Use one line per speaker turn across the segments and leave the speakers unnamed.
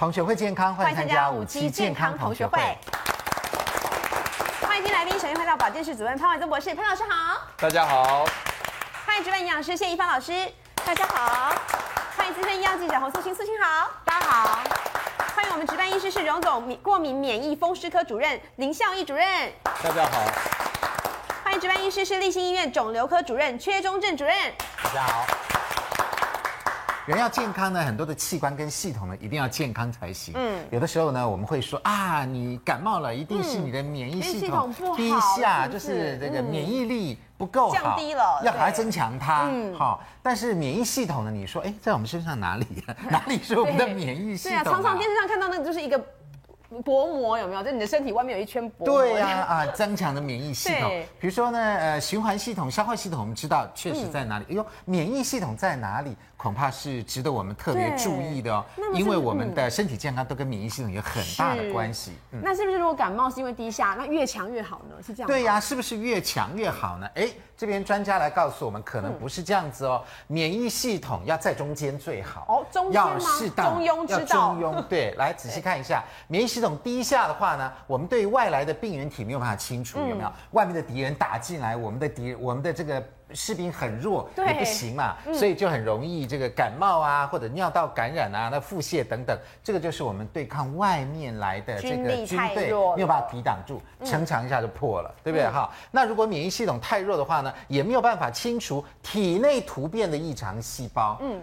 同学会健康，欢迎参加五期健康同学会。
欢迎新来宾，首先欢迎到保健室主任潘伟宗博士，潘老师好。
大家好。
欢迎值班营养师谢一芳老师，大家好。欢迎资深医药记者洪素卿，素卿好，大家好。欢迎我们值班医师是荣总过敏免疫风湿科主任林孝义主任，
大家好。
欢迎值班医师是立新医院肿瘤科主任阙中正主任，
大家好。人要健康呢，很多的器官跟系统呢，一定要健康才行。嗯，有的时候呢，我们会说啊，你感冒了，一定是你的免疫系统低下，就是这个免疫力不够好，
降低了，
要还增强它。嗯，好，但是免疫系统呢，你说，哎，在我们身上哪里？哪里是我们的免疫系统？对啊，
常常电视上看到那个就是一个。薄膜有没有？就你的身体外面有一圈薄膜。
对呀，啊，增强的免疫系统。比如说呢，呃，循环系统、消化系统，我们知道确实在哪里。哎呦，免疫系统在哪里？恐怕是值得我们特别注意的哦。因为我们的身体健康都跟免疫系统有很大的关系。
那是不是如果感冒是因为低下，那越强越好呢？是这样？
对呀，是不是越强越好呢？哎，这边专家来告诉我们，可能不是这样子哦。免疫系统要在中间最好。
哦，中间吗？
要适当，
中庸之道。
中庸，对，来仔细看一下免疫系。统低下的话呢，我们对外来的病原体没有办法清除，有没有？外面的敌人打进来，我们的敌，我们的这个士兵很弱，也不行嘛，所以就很容易这个感冒啊，或者尿道感染啊，那腹泻等等，这个就是我们对抗外面来的这个军队没有办法抵挡住，城墙一下就破了，对不对？哈，那如果免疫系统太弱的话呢，也没有办法清除体内突变的异常细胞，嗯。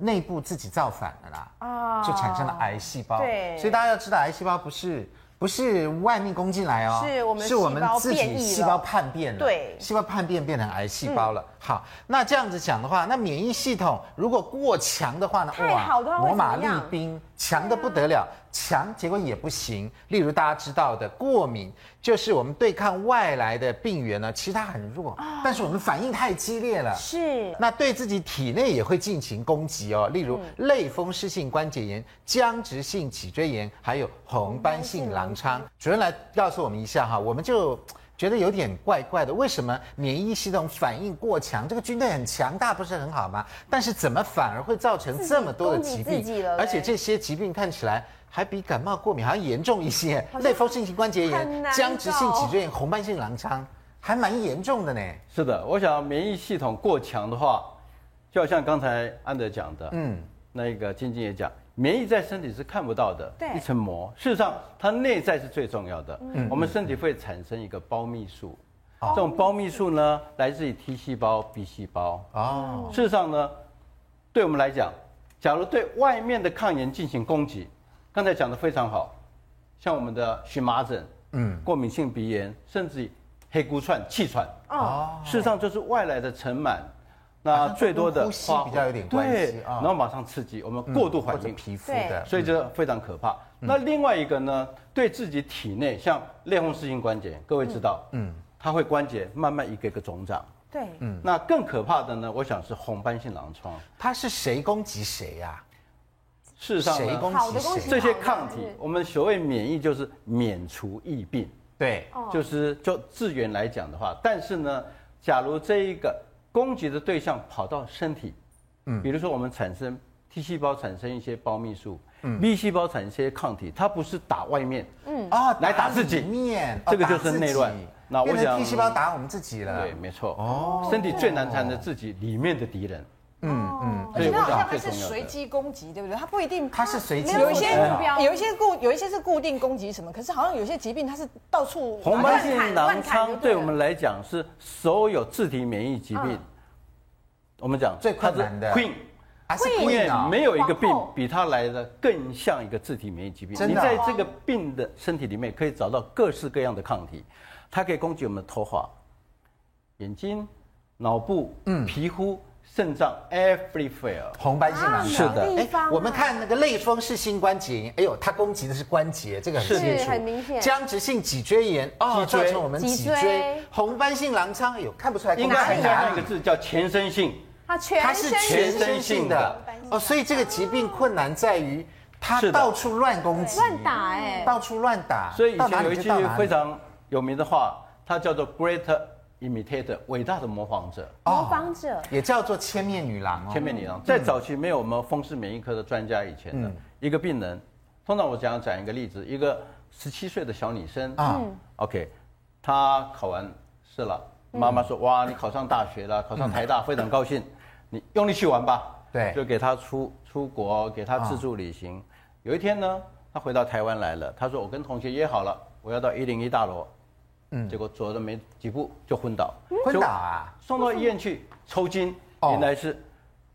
内部自己造反了啦，啊，就产生了癌细胞。对，所以大家要知道，癌细胞不是不是外面攻进来哦，是我们是我们自己细胞叛变了，对，细胞叛变变成癌细胞了。好，那这样子讲的话，那免疫系统如果过强的话呢？
太好的话，
罗马利兵强的不得了，强结果也不行。例如大家知道的过敏，就是我们对抗外来的病原呢，其实它很弱，但是我们反应太激烈了，是。那对自己体内也会进行攻击哦。例如类风湿性关节炎、僵直性脊椎炎，还有红斑性狼疮。主任来告诉我们一下哈，我们就。觉得有点怪怪的，为什么免疫系统反应过强？这个军队很强大，不是很好吗？但是怎么反而会造成这么多的疾病？而且这些疾病看起来还比感冒、过敏还要严重一些。类风湿性关节炎、僵直性脊椎炎、红斑性狼疮，还蛮严重的呢。
是的，我想免疫系统过强的话，就好像刚才安德讲的，嗯，那个晶晶也讲。免疫在身体是看不到的，对一层膜。事实上，它内在是最重要的。嗯，我们身体会产生一个胞泌素，嗯、这种胞泌素呢，来自于 T 细胞、B 细胞。哦，事实上呢，对我们来讲，假如对外面的抗原进行攻击，刚才讲的非常好，像我们的荨麻疹、嗯，过敏性鼻炎，甚至黑姑串、气喘。哦，事实上就是外来的尘螨。那最多的
呼吸比较有点关系，
啊，然后马上刺激我们过度反应
皮肤的，
所以这非常可怕。那另外一个呢，对自己体内像类风湿性关节，各位知道，嗯，它会关节慢慢一个一个肿胀，对，嗯。那更可怕的呢，我想是红斑性狼疮，
它是谁攻击谁呀？
事实上，谁攻击谁？这些抗体，我们所谓免疫就是免除疫病，对，就是就自源来讲的话，但是呢，假如这一个。攻击的对象跑到身体，嗯，比如说我们产生 T 细胞产生一些胞泌素，嗯，B 细胞产生一些抗体，它不是打外面，嗯。啊，来打自己。面，这个就是内乱。
那我想 T 细胞打我们自己了，
对，没错。哦，身体最难缠的自己里面的敌人，
嗯嗯，而且它好像还是随机攻击，对不对？它不一定，
它是随机，
有一些目标，有一些固，有一些是固定攻击什么，可是好像有些疾病它是到处。
红斑性狼疮对我们来讲是所有自体免疫疾病。我们讲
最困难的
Queen，
还是 Queen
没有一个病比它来的更像一个自体免疫疾病。你在这个病的身体里面可以找到各式各样的抗体，它可以攻击我们的头发、眼睛、脑部、嗯、皮肤、肾脏，everywhere。
红斑性狼疮
是的。哎，
我们看那个类风湿性关节炎，哎呦，它攻击的是关节，这个很清楚，
很明显。
僵直性脊椎炎，哦，造成我们脊椎。红斑性狼疮，哎呦，看不出来。
应该很难。一个字叫全身性。
它全
它是全身性的哦，所以这个疾病困难在于它到处乱攻击、
乱打哎，
到处乱打。
所以以前有一句非常有名的话，它叫做 “Great Imitator”，伟大的模仿者。
模仿者。
也叫做千面女郎哦。
千面女郎。在早期没有我们风湿免疫科的专家以前的一个病人，通常我讲讲一个例子，一个十七岁的小女生。啊，OK，她考完试了，妈妈说哇，你考上大学了，考上台大，非常高兴，你用力去玩吧，
对，
就给她出出国，给她自助旅行。有一天呢，她回到台湾来了，她说我跟同学约好了，我要到一零一大楼，嗯，结果走了没几步就昏倒，
昏倒啊，
送到医院去抽筋，原来是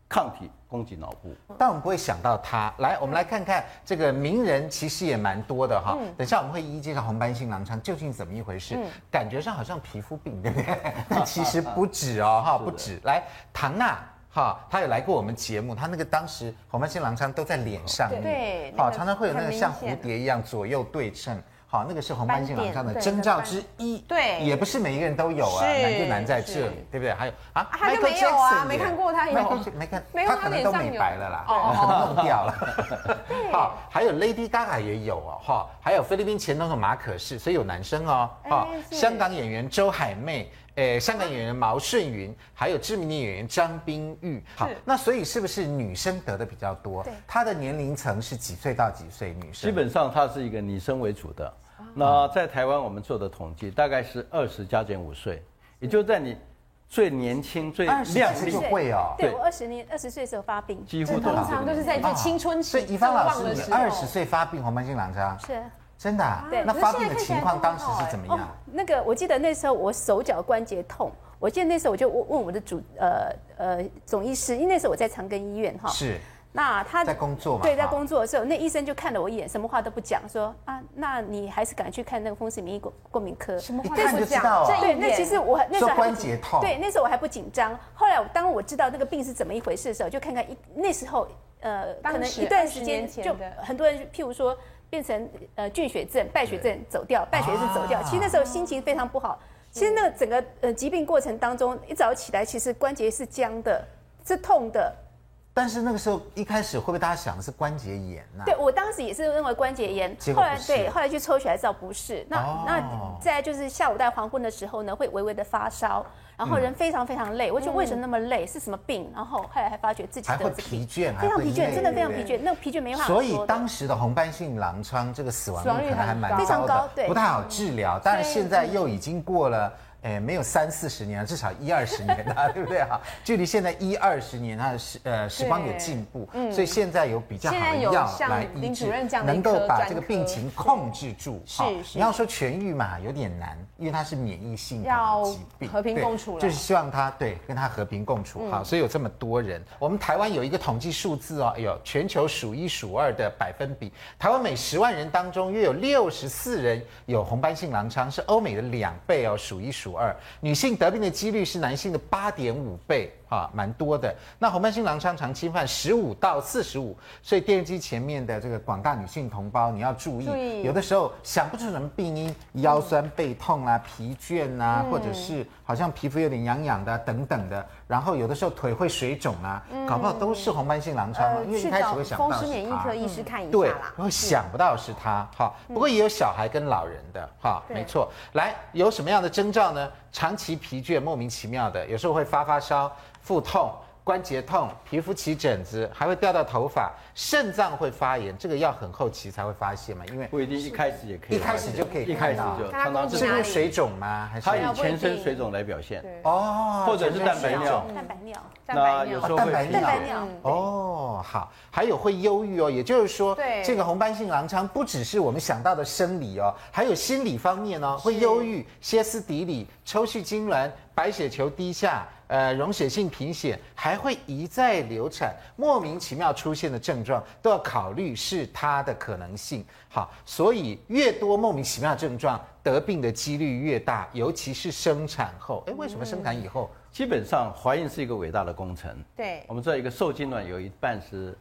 抗体。攻击脑部，
但我们不会想到他。来，我们来看看这个名人，其实也蛮多的哈。等下我们会一一介绍红斑性狼疮究竟怎么一回事。感觉上好像皮肤病，对不对？但其实不止哦，哈，不止。来，唐娜哈，他有来过我们节目，他那个当时红斑性狼疮都在脸上面，
对，
好，常常会有那个像蝴蝶一样左右对称。好，那个是红斑性狼疮的征兆之一，对，也不是每一个人都有啊，难就难在这里，对不对？还有啊，
他就没有啊，没看过他有，
没看，他可能都美白了啦，可能弄掉了。好，还有 Lady Gaga 也有哦，哈，还有菲律宾前总统马可仕，所以有男生哦，哈，香港演员周海媚，诶，香港演员毛舜筠，还有知名的演员张冰玉。好，那所以是不是女生得的比较多？对，她的年龄层是几岁到几岁？女生
基本上她是一个女生为主的。那在台湾，我们做的统计大概是二十加减五岁，也就在你最年轻、最亮丽
就会啊。
对，我二十年二十岁时候发病，
几乎
通常都是在最青春期。
所以怡芳老师，你二十岁发病红斑性狼疮
是
真的？对。那发病的情况当时是怎么样？
那个我记得那时候我手脚关节痛，我记得那时候我就问问我的主呃呃总医师，因为那时候我在长庚医院哈。
是。
那他
在工作嘛？
对，在工作的时候，那医生就看了我一眼，什么话都不讲，说啊，那你还是赶去看那个风湿免疫过过敏科。
什么话都不讲？
对，那其实我那时候
关节痛。
对，那时候我还不紧张。后来当我知道那个病是怎么一回事的时候，就看看一那时候呃，可能一段时间就很多人，譬如说变成呃菌血症、败血症走掉，败血症走掉。其实那时候心情非常不好。其实那个整个呃疾病过程当中，一早起来其实关节是僵的，是痛的。
但是那个时候一开始会不会大家想的是关节炎呢？
对，我当时也是认为关节炎，后来对，后来去抽血才知道不是。那那再就是下午在黄昏的时候呢，会微微的发烧，然后人非常非常累。我就为什么那么累？是什么病？然后后来还发觉自己
还会疲倦，
非常疲倦，真的非常疲倦。那疲倦没办法。
所以当时的红斑性狼疮这个死亡率可能还蛮高的，
非常高，对，
不太好治疗。但是现在又已经过了。哎，没有三四十年，至少一二十年了，对不对哈？距离现在一二十年，它的时呃时光有进步，嗯，所以现在有比较好的药来医治，能够把这个病情控制住。是，你要说痊愈嘛，有点难，因为它是免疫性的疾病，
和平共处，
就是希望它对跟它和平共处哈。所以有这么多人，我们台湾有一个统计数字哦，哎呦，全球数一数二的百分比，台湾每十万人当中约有六十四人有红斑性狼疮，是欧美的两倍哦，数一数。二女性得病的几率是男性的八点五倍。啊，蛮多的。那红斑性狼疮常侵犯十五到四十五，所以电视机前面的这个广大女性同胞，你要注意，有的时候想不出什么病因，腰酸背痛啊、疲倦啊，嗯、或者是好像皮肤有点痒痒的、啊、等等的。然后有的时候腿会水肿啊，嗯、搞不好都是红斑性狼疮、呃、因为一开始会想到是
免疫科医师看一下
对，会想不到是他。哈，不过也有小孩跟老人的，哈，没错。来，有什么样的征兆呢？长期疲倦，莫名其妙的，有时候会发发烧。腹痛、关节痛、皮肤起疹子，还会掉到头发，肾脏会发炎，这个要很后期才会发现嘛？因为
不一定一开始也可以，
一开始就可以，
一开始就常常
是因为水肿吗？还是
它以全身水肿来表现？
哦，
或者是蛋白尿，
蛋白尿，
那有时候会
蛋白尿。哦，好，还有会忧郁哦，也就是说，这个红斑性狼疮不只是我们想到的生理哦，还有心理方面哦，会忧郁、歇斯底里、抽搐痉挛、白血球低下。呃，溶血性贫血还会一再流产，莫名其妙出现的症状都要考虑是它的可能性。好，所以越多莫名其妙症状，得病的几率越大，尤其是生产后。哎，为什么生产以后？
基本上怀孕是一个伟大的工程。
对，
我们知道一个受精卵有一半是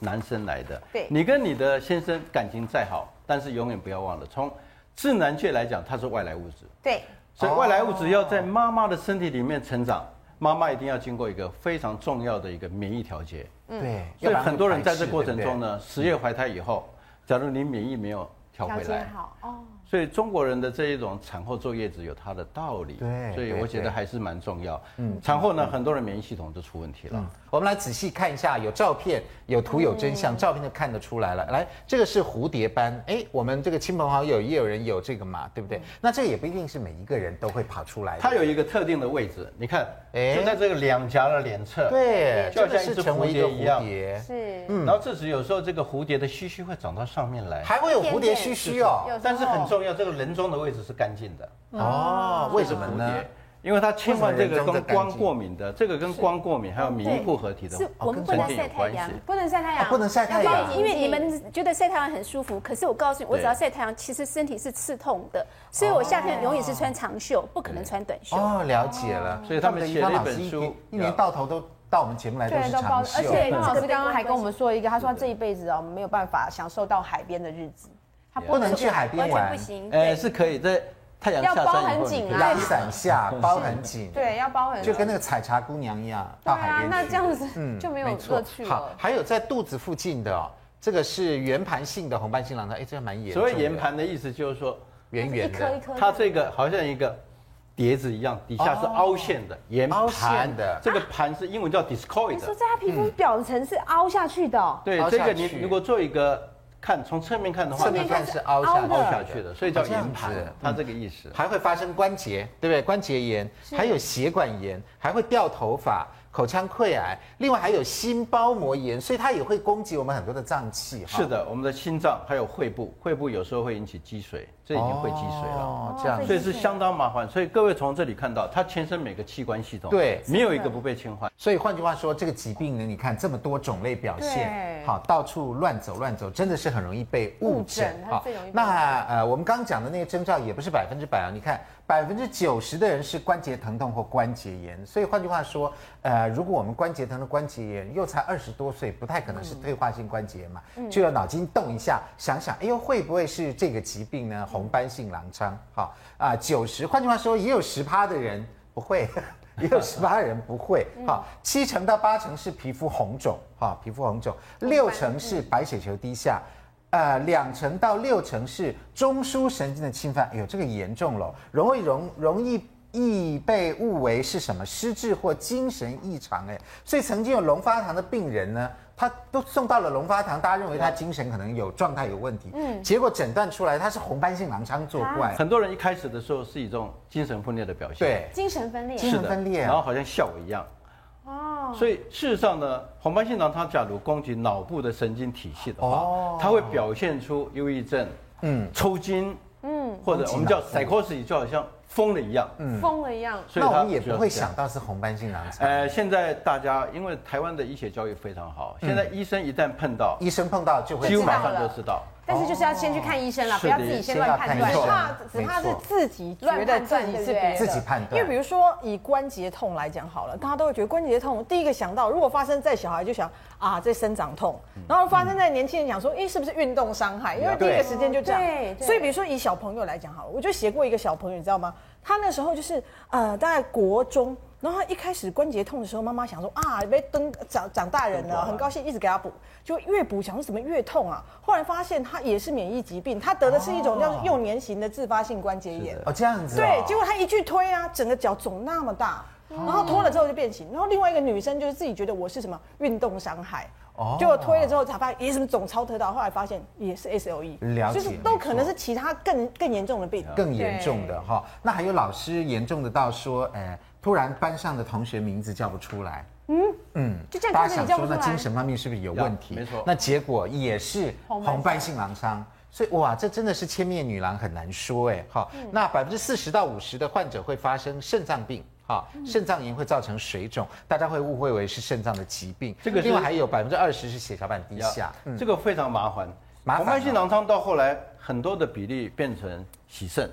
男生来的。
对，
你跟你的先生感情再好，但是永远不要忘了，从自然界来讲，它是外来物质。
对，
所以外来物质要在妈妈的身体里面成长。妈妈一定要经过一个非常重要的一个免疫调节，
对，
所以很多人在这过程中呢，十月怀胎以后，假如你免疫没有调回来。好哦。所以中国人的这一种产后坐月子有它的道理。
对。
所以我觉得还是蛮重要。嗯。产后呢，很多人免疫系统就出问题了。
我们来仔细看一下，有照片、有图、有真相，照片就看得出来了。来，这个是蝴蝶斑，哎，我们这个亲朋好友也有人有这个嘛，对不对？那这个也不一定是每一个人都会跑出来。
它有一个特定的位置，你看，哎，就在这个两颊的脸侧。
对，
就像一只蝴蝶一样。
是。
嗯。然后这时有时候这个蝴蝶的须须会长到上面来，
还会有蝴蝶须须哦。
但是很重要，这个人中的位置是干净的。
哦，为什么呢？
因为它千万这个跟光过敏的，这个跟光过敏还有免疫不合体的，
是我们不能晒太阳，
不能晒太阳，
不能晒太阳。
因为你们觉得晒太阳很舒服，可是我告诉你，我只要晒太阳，其实身体是刺痛的，所以我夏天永远是穿长袖，不可能穿短袖。
哦，了解了。
所以他们写了一本书，
一年到头都到我们节目来都是长袖。
而且方老师刚刚还跟我们说一个，他说他这一辈子哦没有办法享受到海边的日子，
他不能去海边玩，
不行。
哎，是可以在。太阳
要包很紧
啊，阳伞下 包很紧，
对，要包很紧，
就跟那个采茶姑娘一样，到海边去。
那这样子，嗯，就没有乐趣了。
好，还有在肚子附近的，哦这个是圆盘性的红斑性狼疮，哎，这个蛮严重。
所谓圆盘的意思就是说
圆圆的，一颗一颗。
它这个好像一个碟子一样，底下是凹陷的圆盘的。这个盘是英文叫 discoid。
说在它皮肤表层是凹下去的。
对，这个你如果做一个。看从侧面看的话，
侧面看是凹下
凹下去的，所以叫圆盘，它这个意思。
还会发生关节，对不对？关节炎，还有血管炎，还会掉头发。口腔溃癌，另外还有心包膜炎，所以它也会攻击我们很多的脏器。
是的，我们的心脏还有肺部，肺部有时候会引起积水，这已经会积水了。哦，这样，所以是相当麻烦。所以各位从这里看到，它全身每个器官系统对，没有一个不被侵犯。
所以换句话说，这个疾病呢，你看这么多种类表现，好，到处乱走乱走，真的是很容易被误诊。好，那呃，我们刚讲的那个征兆也不是百分之百啊，你看。百分之九十的人是关节疼痛或关节炎，所以换句话说，呃，如果我们关节疼的关节炎又才二十多岁，不太可能是退化性关节炎嘛，嗯、就要脑筋动一下，想想，哎呦，会不会是这个疾病呢？红斑性狼疮，好啊，九十，换句话说，也有十趴的人不会，也有十趴的人不会，好，七成到八成是皮肤红肿，哈，皮肤红肿，六成是白血球低下。呃，两成到六成是中枢神经的侵犯，哎呦，这个严重了，容易容容易易被误为是什么失智或精神异常，哎，所以曾经有龙发堂的病人呢，他都送到了龙发堂，大家认为他精神可能有状态有问题，嗯，结果诊断出来他是红斑性狼疮作怪。
很多人一开始的时候是一种精神分裂的表现，
对，
精神分裂，
精神分裂，
然后好像笑我一样。哦，所以事实上呢，红斑性狼它假如攻击脑部的神经体系的话，哦，它会表现出忧郁症，嗯，抽筋，嗯，或者我们叫 psychosis，就好像疯了一样，
嗯，疯了一样。
所以我们也不会想到是红斑性狼疮。
呃，现在大家因为台湾的医学教育非常好，现在医生一旦碰到，
医生碰到就会
几乎马上就知道。
但是就是要先去看医生了，不要自己先乱判断，只怕只怕是自己觉得自己
自己判断。
因为比如说以关节痛来讲好了，大家都会觉得关节痛，第一个想到如果发生在小孩，就想啊这生长痛，然后发生在年轻人，想说哎是不是运动伤害？因为第一个时间就这样。所以比如说以小朋友来讲好了，我就写过一个小朋友，你知道吗？他那时候就是呃大概国中。然后他一开始关节痛的时候，妈妈想说啊，被登长长大人了，很高兴，一直给他补，就越补想说怎么越痛啊。后来发现他也是免疫疾病，他得的是一种叫做幼年型的自发性关节炎。
哦，这样子。
对，结果他一去推啊，整个脚肿那么大，然后脱了之后就变形。然后另外一个女生就是自己觉得我是什么运动伤害，哦，结果推了之后才发现也什么总超特大，后来发现也是 SLE，
了解，
就是都可能是其他更更严重的病，
更严重的哈。那还有老师严重的到说，哎。突然班上的同学名字叫不出来，嗯？嗯，就这样，大家想说那精神方面是不是有问题？
没错，
那结果也是红斑性狼疮，所以哇，这真的是千面女郎很难说哎。好，那百分之四十到五十的患者会发生肾脏病，好，肾脏炎会造成水肿，大家会误会为是肾脏的疾病。这个另外还有百分之二十是血小板低下，
这个非常麻烦。红斑性狼疮到后来很多的比例变成洗肾，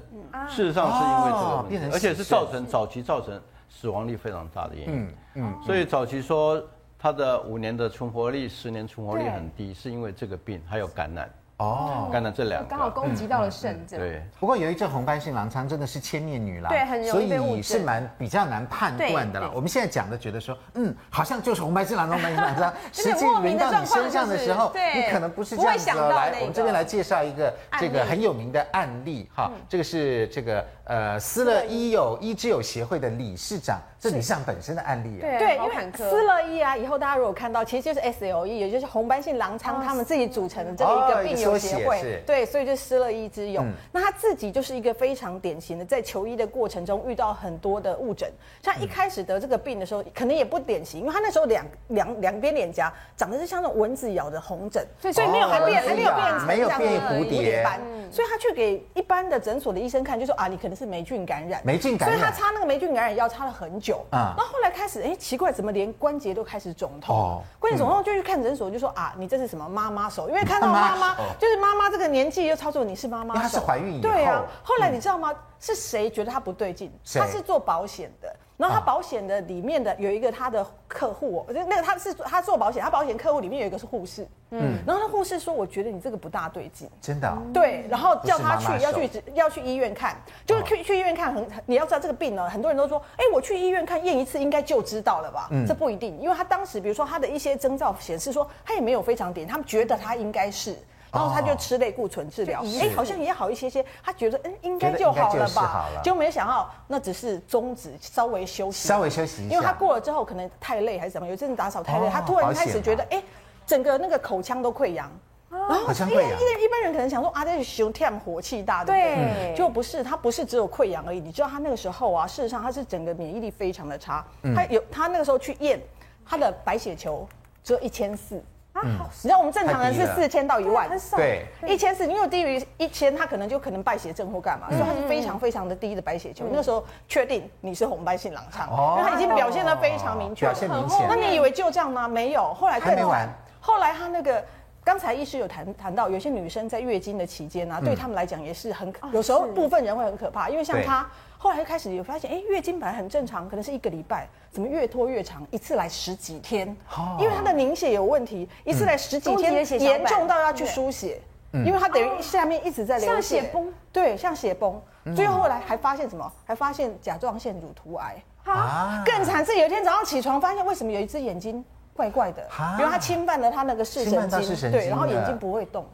事实上是因为这个变成，而且是造成早期造成。死亡率非常大的原因，嗯嗯，所以早期说它的五年的存活率、十年存活率很低，是因为这个病还有感染，哦，肝胆这两个
刚好攻击到了肾，
对。
不过有一阵红斑性狼疮真的是千面女郎，
对，很容易被误诊，
所以是蛮比较难判断的啦。我们现在讲的觉得说，嗯，好像就是红斑性狼疮，红斑性狼疮，实际临到你身上的时候，你可能不是这样子。来，我们这边来介绍一个这个很有名的案例哈，这个是这个呃斯乐医友医之友协会的理事长。这理事长本身的案例啊，
对，因为斯乐医啊，以后大家如果看到，其实就是 SLE，也就是红斑性狼疮，他们自己组成的这个一个病友协会，对，所以就斯乐医之友。那他自己就是一个非常典型的，在求医的过程中遇到很多的误诊，像一开始得这个病的时候，可能也不典型，因为他那时候两两两边脸颊长得是像那种蚊子咬的红疹，所以所以没有还变还没有变成
没有变蝴蝶斑，
所以他去给一般的诊所的医生看，就说啊，你可能是霉菌感染，
霉菌感染，
所以他擦那个霉菌感染药擦了很久。啊，那后来开始，哎，奇怪，怎么连关节都开始肿痛？哦，关节肿痛就去看诊所，就说啊，你这是什么妈妈手？因为看到妈妈，就是妈妈这个年纪又操作，你是妈妈手。
她是怀孕以后。
对啊，后来你知道吗？是谁觉得她不对劲？她是做保险的。然后他保险的里面的有一个他的客户，就那个他是他做保险，他保险客户里面有一个是护士，嗯，然后那护士说，我觉得你这个不大对劲，
真的，
对，然后叫他去要去要去医院看，就是去去医院看很，你要知道这个病呢，很多人都说，哎，我去医院看验一次应该就知道了吧，这不一定，因为他当时比如说他的一些征兆显示说他也没有非常点，他们觉得他应该是。然后他就吃类固醇治疗，哎，好像也好一些些。他觉得，嗯，应该就好了吧？就没想到，那只是中止，稍微休息，
稍微休息一下。
因为他过了之后，可能太累还是怎么，有阵子打扫太累，他突然开始觉得，哎，整个那个口腔都溃疡。然后，因为一般人可能想说，啊，这是胸跳火气大，对不对？就不是，他不是只有溃疡而已。你知道他那个时候啊，事实上他是整个免疫力非常的差。他有他那个时候去验他的白血球只有一千四。嗯，你知道我们正常人是四千到一万，
对，
一千四，因为低于一千，他可能就可能败血症或干嘛，所以他是非常非常的低的白血球。那个时候确定你是红斑性狼疮，因为他已经表现的非常明确，
表现明显。
那你以为就这样吗？没有，后来更完。后来他那个刚才医师有谈谈到，有些女生在月经的期间啊，对他们来讲也是很，有时候部分人会很可怕，因为像她。后来就开始有发现，哎，月经本来很正常，可能是一个礼拜，怎么越拖越长？一次来十几天，因为她的凝血有问题，一次来十几天，严重到要去输血，因为她等于下面一直在流血，像血崩，对，像血崩。最后后来还发现什么？还发现甲状腺乳突癌啊！更惨是有一天早上起床，发现为什么有一只眼睛怪怪的？比如他侵犯了他那个视神经，对，然后眼睛不会动。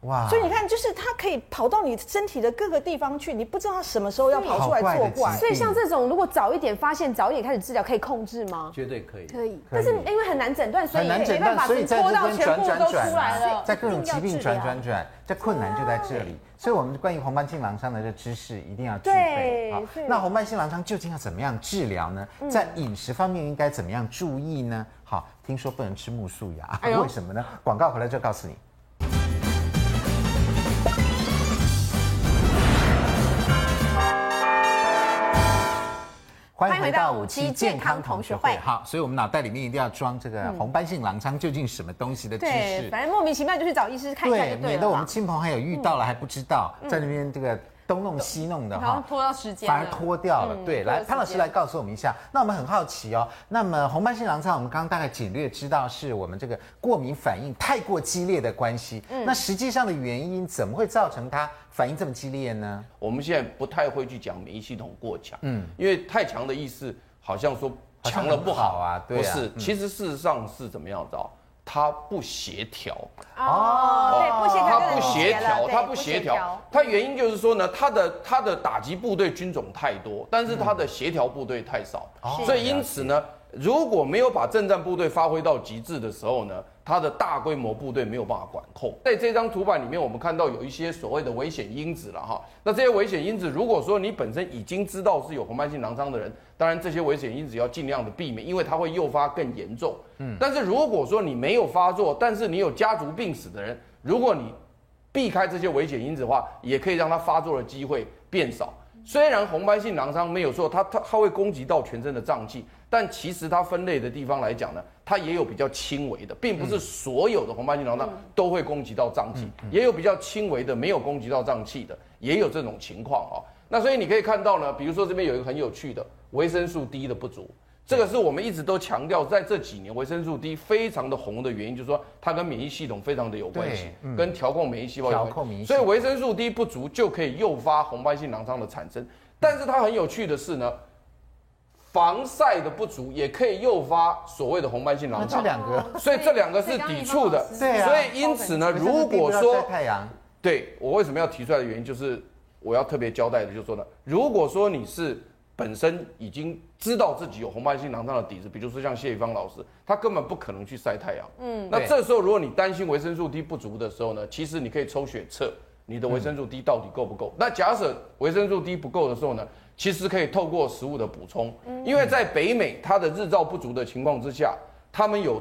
哇！所以你看，就是它可以跑到你身体的各个地方去，你不知道它什么时候要跑出来作怪。
所以像这种，如果早一点发现，早一点开始治疗，可以控制吗？
绝对可以。
可以。但是因为很难诊断，所以没办法拖到全部都出来了，
在各种疾病转转转，这困难就在这里。所以，我们关于红斑性狼疮的这知识一定要具备。好，那红斑性狼疮究竟要怎么样治疗呢？在饮食方面应该怎么样注意呢？好，听说不能吃木素芽，为什么呢？广告回来就告诉你。欢迎回到五期健康同学会。好，所以我们脑袋里面一定要装这个红斑性狼疮究竟什么东西的知识。对，
反正莫名其妙就去找医师看一下。对，
免得我们亲朋好友遇到了还不知道，在那边这个东弄西弄的哈，
拖到时间，
反而拖掉了。对，来潘老师来告诉我们一下。那我们很好奇哦，那么红斑性狼疮，我们刚刚大概简略知道是我们这个过敏反应太过激烈的关系。嗯，那实际上的原因怎么会造成它？反应这么激烈呢？
我们现在不太会去讲免疫系统过强，嗯，因为太强的意思好像说强了不好啊，对啊，不是，其实事实上是怎么样的？它不协调。
哦，对，不协调，
它不协调，它不协调，它原因就是说呢，它的它的打击部队军种太多，但是它的协调部队太少，所以因此呢，如果没有把政战部队发挥到极致的时候呢，它的大规模部队没有办法管控。在这张图板里面，我们看到有一些所谓的危险因子了哈。那这些危险因子，如果说你本身已经知道是有红斑性狼疮的人，当然这些危险因子要尽量的避免，因为它会诱发更严重。嗯。但是如果说你没有发作，但是你有家族病史的人，如果你避开这些危险因子的话，也可以让它发作的机会变少。虽然红斑性狼疮没有说它它它会攻击到全身的脏器。但其实它分类的地方来讲呢，它也有比较轻微的，并不是所有的红斑性狼疮都会攻击到脏器，也有比较轻微的没有攻击到脏器的，也有这种情况啊。那所以你可以看到呢，比如说这边有一个很有趣的维生素 D 的不足，这个是我们一直都强调，在这几年维生素 D 非常的红的原因，就是说它跟免疫系统非常的有关系，嗯、跟调控免疫细胞有关系。所以维生素 D 不足就可以诱发红斑性狼疮的产生。但是它很有趣的是呢，防晒的不足也可以诱发所谓的红斑性狼疮。
这两个，
所以这两个是抵触的。
对啊。
所以因此呢，如果说太阳，对我为什么要提出来的原因，就是我要特别交代的，就是说呢，如果说你是。本身已经知道自己有红斑性狼疮的底子，比如说像谢宜芳老师，他根本不可能去晒太阳。嗯，那这时候如果你担心维生素 D 不足的时候呢，其实你可以抽血测你的维生素 D 到底够不够。嗯、那假设维生素 D 不够的时候呢，其实可以透过食物的补充，因为在北美它的日照不足的情况之下，他们有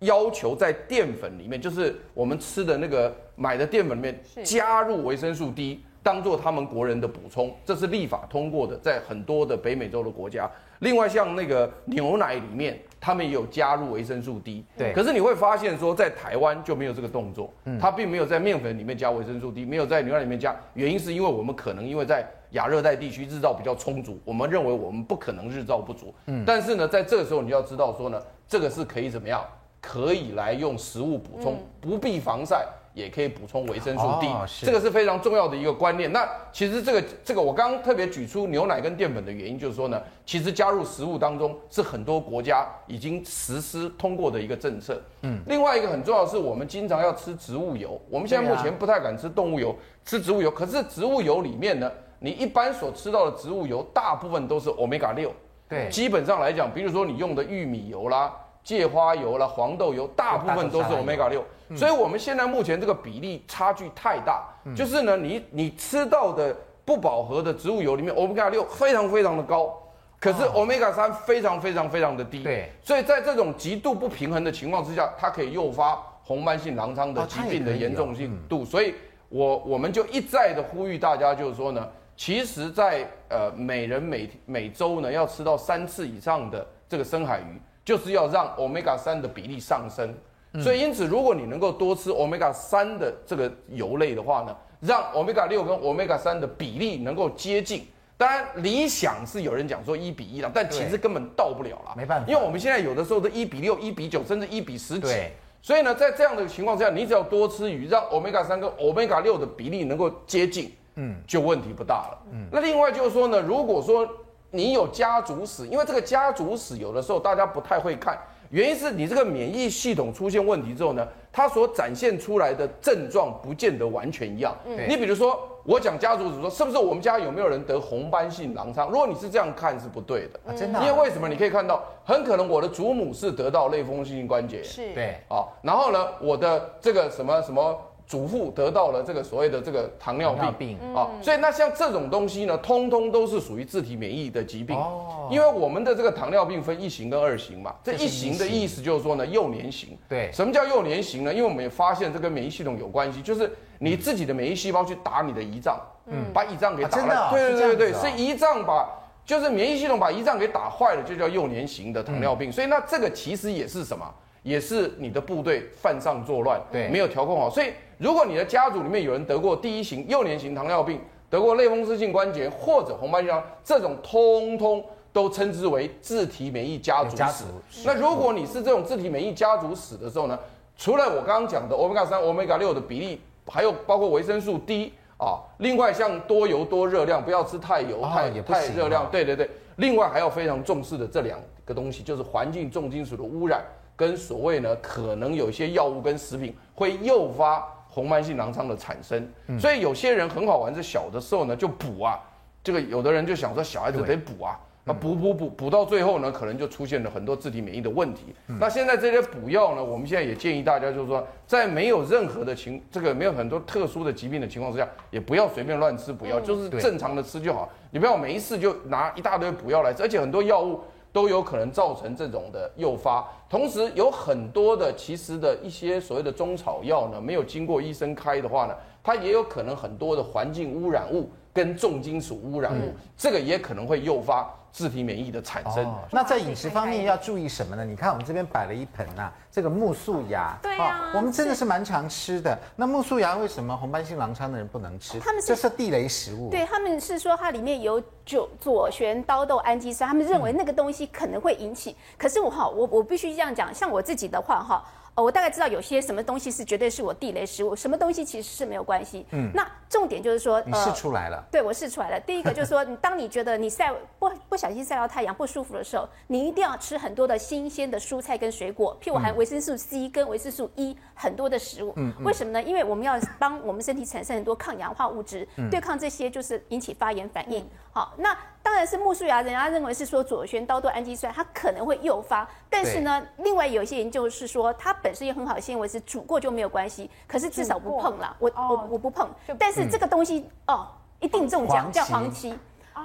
要求在淀粉里面，就是我们吃的那个买的淀粉里面加入维生素 D。当做他们国人的补充，这是立法通过的，在很多的北美洲的国家。另外，像那个牛奶里面，他们也有加入维生素 D。对。可是你会发现说，在台湾就没有这个动作，嗯，它并没有在面粉里面加维生素 D，没有在牛奶里面加。原因是因为我们可能因为在亚热带地区日照比较充足，我们认为我们不可能日照不足。嗯。但是呢，在这个时候你要知道说呢，这个是可以怎么样？可以来用食物补充，不必防晒。也可以补充维生素 D，哦、这个是非常重要的一个观念。那其实这个这个我刚刚特别举出牛奶跟淀粉的原因，就是说呢，其实加入食物当中是很多国家已经实施通过的一个政策。嗯，另外一个很重要的是，我们经常要吃植物油，我们现在目前不太敢吃动物油，吃植物油。可是植物油里面呢，你一般所吃到的植物油，大部分都是 Omega 六。对，基本上来讲，比如说你用的玉米油啦。芥花油啦，黄豆油，大部分都是 Omega 六，所以我们现在目前这个比例差距太大，嗯、就是呢，你你吃到的不饱和的植物油里面 Omega 六非常非常的高，可是 Omega 三非常非常非常的低，对，所以在这种极度不平衡的情况之下，它可以诱发红斑性狼疮的疾病的严重性度，所以我我们就一再的呼吁大家，就是说呢，其实在呃每人每每周呢要吃到三次以上的这个深海鱼。就是要让 Omega 三的比例上升，所以因此，如果你能够多吃 Omega 三的这个油类的话呢，让 Omega 六跟 Omega 三的比例能够接近。当然，理想是有人讲说一比一了，但其实根本到不了了，没办法。因为我们现在有的时候都一比六、一比九，甚至一比十几。所以呢，在这样的情况之下，你只要多吃鱼，让 Omega 三跟 Omega 六的比例能够接近，嗯，就问题不大了。嗯，那另外就是说呢，如果说你有家族史，因为这个家族史有的时候大家不太会看，原因是你这个免疫系统出现问题之后呢，它所展现出来的症状不见得完全一样。嗯，你比如说我讲家族史说，是不是我们家有没有人得红斑性狼疮？如果你是这样看是不对的，啊，真的。因为为什么？你可以看到，很可能我的祖母是得到类风湿性关节，是对啊，然后呢，我的这个什么什么。祖父得到了这个所谓的这个糖尿病，病啊，所以那像这种东西呢，通通都是属于自体免疫的疾病。哦，因为我们的这个糖尿病分一型跟二型嘛，这一型的意思就是说呢，幼年型。对，什么叫幼年型呢？因为我们也发现这跟免疫系统有关系，就是你自己的免疫细胞去打你的胰脏，嗯，把胰脏给打了。对对对对，是胰脏把，就是免疫系统把胰脏给打坏了，就叫幼年型的糖尿病。所以那这个其实也是什么？也是你的部队犯上作乱，对，没有调控好。所以如果你的家族里面有人得过第一型幼年型糖尿病，得过类风湿性关节或者红斑性这种通通都称之为自体免疫家族史。那如果你是这种自体免疫家族史的时候呢，除了我刚刚讲的欧米伽三、欧米伽六的比例，还有包括维生素 D 啊，另外像多油多热量，不要吃太油太太热量。对对对，另外还要非常重视的这两个东西，就是环境重金属的污染。跟所谓呢，可能有一些药物跟食品会诱发红斑性狼疮的产生，所以有些人很好玩，是小的时候呢就补啊，这个有的人就想说小孩子得补啊，那补补补补到最后呢，可能就出现了很多自体免疫的问题。那现在这些补药呢，我们现在也建议大家就是说，在没有任何的情，这个没有很多特殊的疾病的情况之下，也不要随便乱吃补药，就是正常的吃就好。你不要每一次就拿一大堆补药来吃，而且很多药物。都有可能造成这种的诱发，同时有很多的其实的一些所谓的中草药呢，没有经过医生开的话呢，它也有可能很多的环境污染物跟重金属污染物，嗯、这个也可能会诱发。自体免疫的产生。哦，
那在饮食方面要注意什么呢？你看我们这边摆了一盆呐、啊，这个木素芽，
对、啊哦，
我们真的是蛮常吃的。那木素芽为什么红斑性狼疮的人不能吃？他们是这是地雷食物。
对，他们是说它里面有左左旋刀豆氨基酸，他们认为那个东西可能会引起。嗯、可是我哈，我我必须这样讲，像我自己的话哈。哦，我大概知道有些什么东西是绝对是我地雷食物，什么东西其实是没有关系。嗯，那重点就是说，
你试出来了？
对，我试出来了。第一个就是说，你当你觉得你晒不不小心晒到太阳不舒服的时候，你一定要吃很多的新鲜的蔬菜跟水果，譬如含维生素 C 跟维生素 E 很多的食物。嗯，为什么呢？因为我们要帮我们身体产生很多抗氧化物质，对抗这些就是引起发炎反应。好，那。当然是苜蓿芽，人家认为是说左旋刀豆氨基酸，它可能会诱发。但是呢，另外有一些研究是说，它本身有很好的纤维是，煮过就没有关系。可是至少不碰了，我我我不碰。但是这个东西哦，一定中奖，叫黄芪。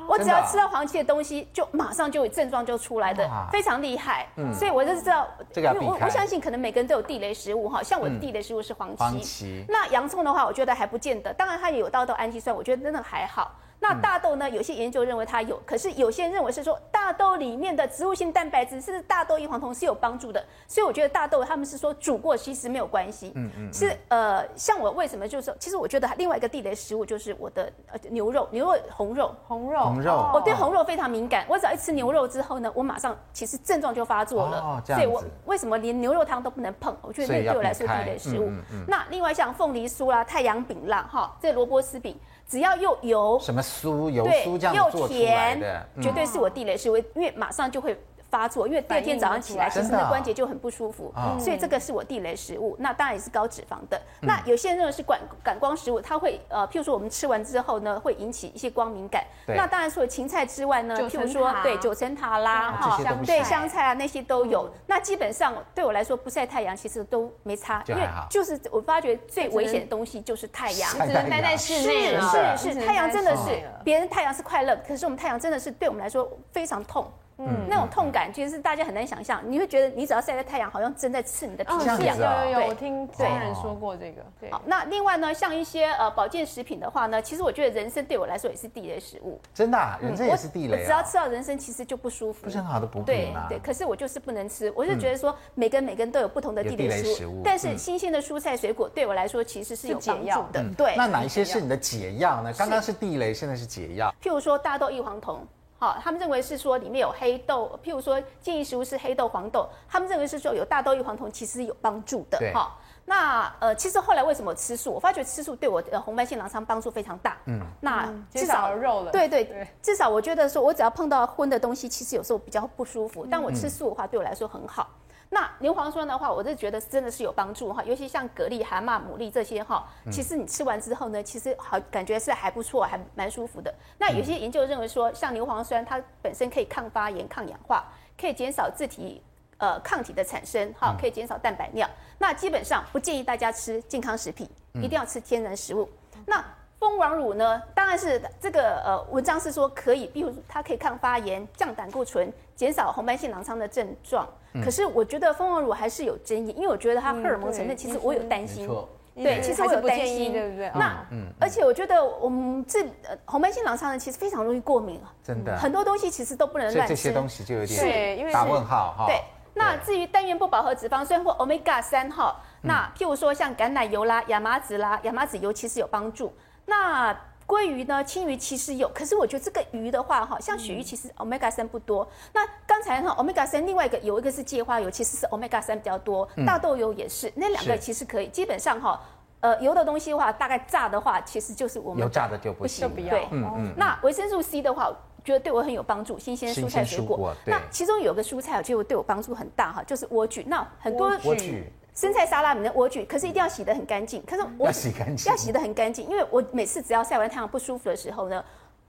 我只要吃到黄芪的东西，就马上就有症状就出来的，非常厉害。所以我就知道，因为我我相信可能每个人都有地雷食物哈，像我的地雷食物是黄芪。那洋葱的话，我觉得还不见得。当然它也有刀豆氨基酸，我觉得真的还好。那大豆呢？有些研究认为它有，可是有些人认为是说大豆里面的植物性蛋白质是大豆异黄酮是有帮助的，所以我觉得大豆他们是说煮过其实没有关系。嗯嗯，是呃，像我为什么就是说，其实我觉得另外一个地雷食物就是我的呃牛肉，牛肉红肉，
红肉，
红肉，
我对红肉非常敏感，我只要一吃牛肉之后呢，我马上其实症状就发作了。哦，这样子。所以我为什么连牛肉汤都不能碰？我觉得那个对我来说地雷食物。嗯嗯。那另外像凤梨酥啦、太阳饼啦、哈，这萝卜丝饼。只要又油，
什么酥油酥这样做出来的，
绝对是我地雷是为马上就会。发作，因为第二天早上起来，其实那关节就很不舒服，所以这个是我地雷食物。那当然也是高脂肪的。那有些人认为是感感光食物，它会呃，譬如说我们吃完之后呢，会引起一些光敏感。那当然除了芹菜之外呢，譬如说对九层塔啦，哈，对香菜啊那些都有。那基本上对我来说不晒太阳其实都没差，因为就是我发觉最危险的东西就是太阳，
只能待在室内。
是是是，太阳真的是别人太阳是快乐，可是我们太阳真的是对我们来说非常痛。嗯，那种痛感其实是大家很难想象。你会觉得你只要晒在太阳，好像针在刺你的皮一样。
有有有，我听家人说过这个。对。
好，那另外呢，像一些呃保健食品的话呢，其实我觉得人参对我来说也是地雷食物。
真的，人参也是地雷。
我只要吃到人参，其实就不舒服。
不是很好的补品
对对，可是我就是不能吃。我就觉得说，每个人每个人都有不同的地雷食物。但是新鲜的蔬菜水果对我来说其实是有帮助的。对。
那哪一些是你的解药呢？刚刚是地雷，现在是解药。
譬如说大豆异黄酮。好，他们认为是说里面有黑豆，譬如说建议食物是黑豆、黄豆，他们认为是说有大豆异黄酮，其实有帮助的。哈对，那呃，其实后来为什么吃素？我发觉吃素对我的红斑性狼疮帮助非常大。嗯，那至少
肉了。
对对对，至少我觉得说，我只要碰到荤的东西，其实有时候比较不舒服，但我吃素的话，对我来说很好。那牛磺酸的话，我是觉得真的是有帮助哈，尤其像蛤蜊、蛤蟆、牡蛎这些哈，其实你吃完之后呢，其实好感觉是还不错，还蛮舒服的。那有些研究认为说，像牛磺酸它本身可以抗发炎、抗氧化，可以减少自体呃抗体的产生哈，可以减少蛋白尿。那基本上不建议大家吃健康食品，一定要吃天然食物。那蜂王乳呢，当然是这个呃文章是说可以，比如它可以抗发炎、降胆固醇、减少红斑性狼疮的症状。可是我觉得蜂王乳还是有争议，因为我觉得它荷尔蒙成分，其实我有担心。对，其实我有担心，
对不对？
那嗯，而且我觉得我们这红斑性狼疮呢，其实非常容易过敏啊，
真的，
很多东西其实都不能乱吃。
这些东西就有点打问号哈。
对，那至于单元不饱和脂肪酸或 Omega 三哈，那譬如说像橄榄油啦、亚麻籽啦、亚麻籽油其实有帮助。那鲑鱼呢？青鱼其实有，可是我觉得这个鱼的话，哈，像鳕鱼其实 omega 三不多。那刚才哈 omega 三另外一个有一个是芥花油，其实是 omega 三比较多。大豆油也是，那两个其实可以。基本上哈，呃，油的东西的话，大概炸的话，其实就是我们
油炸的就不行。
对，嗯嗯。那维生素 C 的话，觉得对我很有帮助。新鲜蔬菜水果，那其中有个蔬菜，我觉得对我帮助很大哈，就是莴苣。那很多
莴苣。
生菜沙拉里面的莴苣，可是一定要洗得很干净。可是我
要洗干净，
要洗得很干净，因为我每次只要晒完太阳不舒服的时候呢，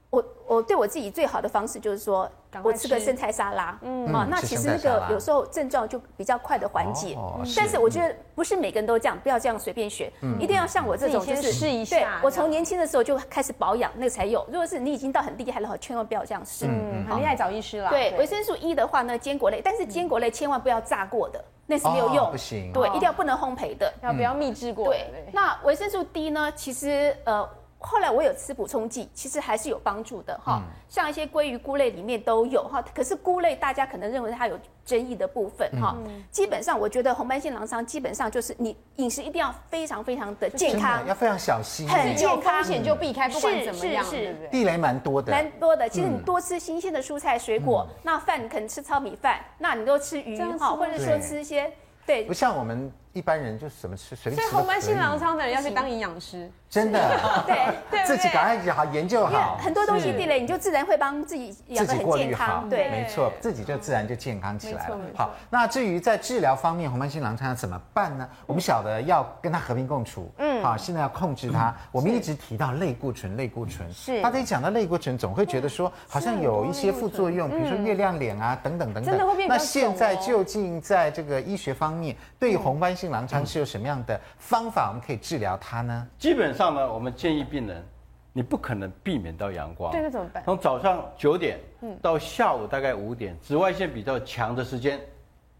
我我对我自己最好的方式就是说，我吃个生菜沙拉，嗯啊，那其实那个有时候症状就比较快的缓解。但是我觉得不是每个人都这样，不要这样随便学，一定要像我这种就是
试一下。
对，我从年轻的时候就开始保养，那个才有。如果是你已经到很厉害的话，千万不要这样试。
嗯，很厉害找医师了。
对，维生素 E 的话呢，坚果类，但是坚果类千万不要炸过的。那是没有用，
不行。
对，一定要不能烘焙的，
要不要秘制过？
对，那维生素 D 呢？其实呃，后来我有吃补充剂，其实还是有帮助的哈。像一些鲑鱼、菇类里面都有哈。可是菇类大家可能认为它有争议的部分哈。基本上我觉得红斑性狼疮基本上就是你饮食一定要非常非常的健康，
要非常小心，
很健康，
风险就避开，不管怎么样，
是是是，
地雷蛮多的，
蛮多的。其实你多吃新鲜的蔬菜水果，那饭你可能吃糙米饭，那你都吃鱼哈，或者说吃一些。对，
不像我们一般人就什么吃随便吃。
所以红斑性狼疮的人要去当营养师，
真的。
对，
自己赶快好研究好。
很多东西地雷，你就自然会帮自己养得很健康。对，
没错，自己就自然就健康起来了。好，那至于在治疗方面，红斑性狼疮要怎么办呢？我们晓得要跟它和平共处。嗯。好，现在要控制它。我们一直提到类固醇，类固醇。是。大家一讲到类固醇，总会觉得说好像有一些副作用，比如说月亮脸啊等等等等。真的会变那现在究竟在这个医学方面，对于红斑性狼疮是有什么样的方法，我们可以治疗它呢？
基本上呢，我们建议病人，你不可能避免到阳光。
对，那怎么办？
从早上九点，嗯到下午大概五点，紫外线比较强的时间，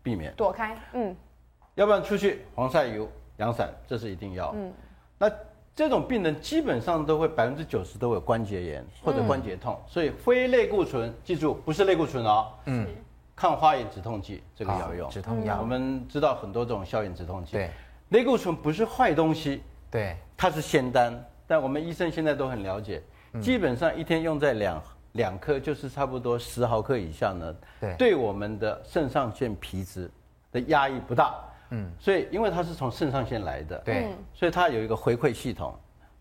避免
躲开。嗯，
要不然出去防晒油、阳伞，这是一定要。嗯，那这种病人基本上都会百分之九十都有关节炎或者关节痛，所以非类固醇，记住不是类固醇哦。嗯。抗发炎止痛剂这个要用，
止痛药。
我们知道很多这种消炎止痛剂。
对，
类固醇不是坏东西，
对，
它是仙丹。但我们医生现在都很了解，基本上一天用在两两颗，就是差不多十毫克以下呢。对，对我们的肾上腺皮质的压抑不大。嗯，所以因为它是从肾上腺来的，对，所以它有一个回馈系统。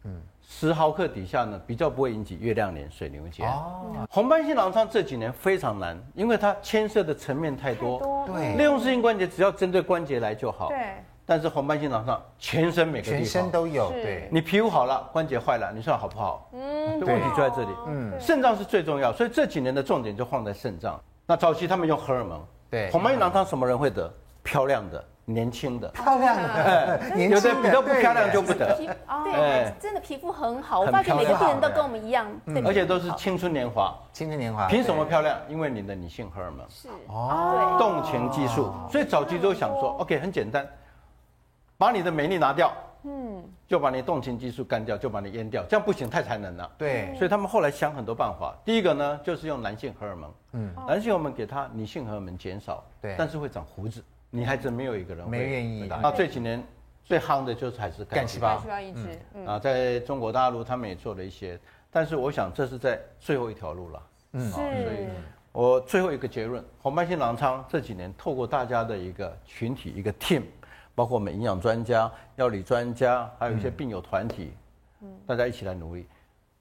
嗯。十毫克底下呢，比较不会引起月亮脸、水牛肩。哦，红斑性狼疮这几年非常难，因为它牵涉的层面太多。对，类风湿性关节只要针对关节来就好。对。但是红斑性狼疮全身每个地方
全身都有。对。
你皮肤好了，关节坏了，你说好不好？嗯。问题就在这里。嗯。肾脏是最重要，所以这几年的重点就放在肾脏。那早期他们用荷尔蒙。对。红斑性狼疮什么人会得？漂亮的。年轻的，
漂亮 的，
有的比较不漂亮就不得。
对，真的皮肤很好，我发现每个病人都跟我们一样，
而且都是青春年华。
青春年华，
凭什么漂亮？因为你的女性荷尔蒙。是。哦，动情激素。所以早期都想说，OK，很简单，把你的美丽拿掉，嗯，就把你动情激素干掉，就把你阉掉，这样不行，太残忍了。对，所以他们后来想很多办法。第一个呢，就是用男性荷尔蒙，嗯，男性荷尔蒙给他，女性荷尔蒙减少，对，但是会长胡子。女孩子没有一个人会
没愿意。
那这几年最夯的就是还是干细胞。
干细胞移植。
啊，在中国大陆他们也做了一些，但是我想这是在最后一条路了。嗯，所以我最后一个结论：红斑性狼疮这几年透过大家的一个群体一个 team，包括我们营养专家、药理专家，还有一些病友团体，嗯，大家一起来努力，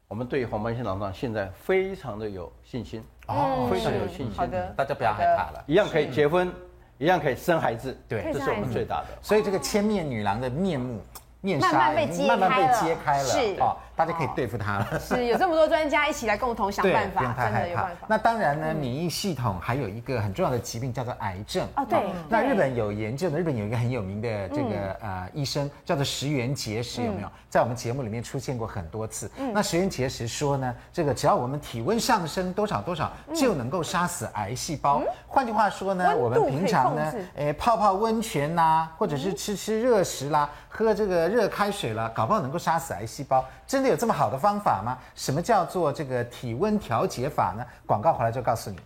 我们对于红斑性狼疮现在非常的有信心。哦，非常有信心。
好的，大家不要害怕了，
一样可以结婚。一样可以生孩子，对，这是我们最大的。
所以这个千面女郎的面目面纱
慢慢被揭
开了，是哦。大家可以对付它了，
是有这么多专家一起来共同想办法，真的有办法。
那当然呢，免疫系统还有一个很重要的疾病叫做癌症。哦。对，那日本有研究的，日本有一个很有名的这个呃医生叫做石原结石，有没有？在我们节目里面出现过很多次？那石原结石说呢，这个只要我们体温上升多少多少就能够杀死癌细胞。换句话说呢，我们平常呢，诶泡泡温泉啦，或者是吃吃热食啦，喝这个热开水啦，搞不好能够杀死癌细胞，真的。有这么好的方法吗？什么叫做这个体温调节法呢？广告回来就告诉你。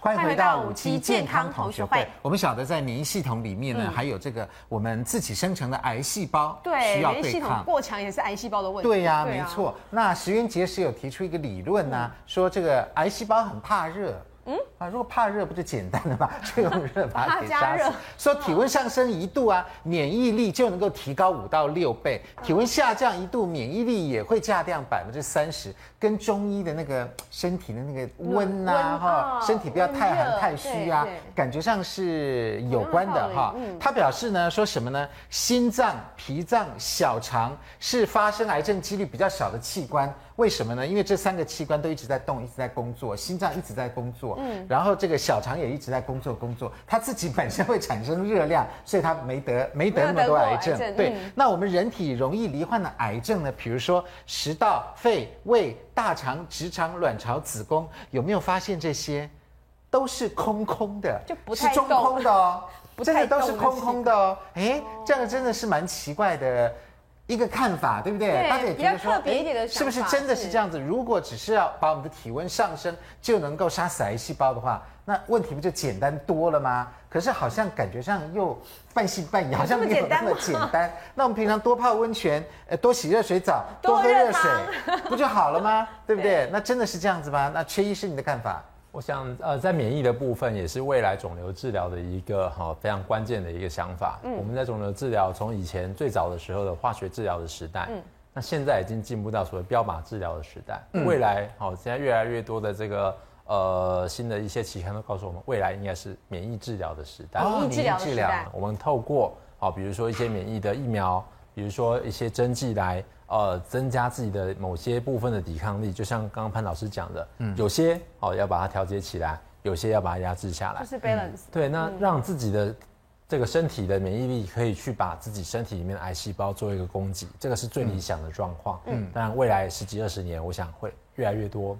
欢迎回到五期健康同学会。我们晓得在免疫系统里面呢，还有这个我们自己生成的癌细胞，对，需要对抗。免疫系统
过强也是癌细胞的问题。
对呀，没错。那石原节食有提出一个理论呢，说这个癌细胞很怕热。嗯啊，如果怕热不就简单了吗？就 用热把它给杀死。说体温上升一度啊，免疫力就能够提高五到六倍；体温下降一度，免疫力也会下降百分之三十。跟中医的那个身体的那个温呐哈，身体不要太寒太虚啊，感觉上是有关的哈。他表示呢，说什么呢？心脏、脾脏、小肠是发生癌症几率比较小的器官。为什么呢？因为这三个器官都一直在动，一直在工作，心脏一直在工作，嗯，然后这个小肠也一直在工作工作，它自己本身会产生热量，所以它没得没得那么多癌症。对，那我们人体容易罹患的癌症呢？比如说食道、肺、胃、大肠、直肠、卵巢、子宫，有没有发现这些都是空空的，
就不太
是中空的哦，
不
真的都是空空的哦。哎，这样真的是蛮奇怪的一个看法，对不对？
对，
大家也觉得
说，
是不是真的是这样子？如果只是要把我们的体温上升就能够杀死癌细胞的话，那问题不就简单多了吗？可是好像感觉上又半信半疑，好像没有那么简单。那我们平常多泡温泉，呃，多洗热水澡，多喝热水，不就好了吗？对不对？那真的是这样子吗？那缺医师，你的看法？
我想，呃，在免疫的部分，也是未来肿瘤治疗的一个哈非常关键的一个想法。嗯，我们在肿瘤治疗，从以前最早的时候的化学治疗的时代，嗯，那现在已经进步到所谓标靶治疗的时代。嗯，未来，好，现在越来越多的这个呃新的一些期刊都告诉我们，未来应该是免疫治疗的时代。
免疫治疗时代，
我们透过好，比如说一些免疫的疫苗，比如说一些针剂来。呃，增加自己的某些部分的抵抗力，就像刚刚潘老师讲的，嗯，有些哦要把它调节起来，有些要把它压制下来，
就是 balance。
嗯、对，那让自己的这个身体的免疫力可以去把自己身体里面的癌细胞做一个攻击，这个是最理想的状况。嗯，当然未来十几二十年，我想会越来越多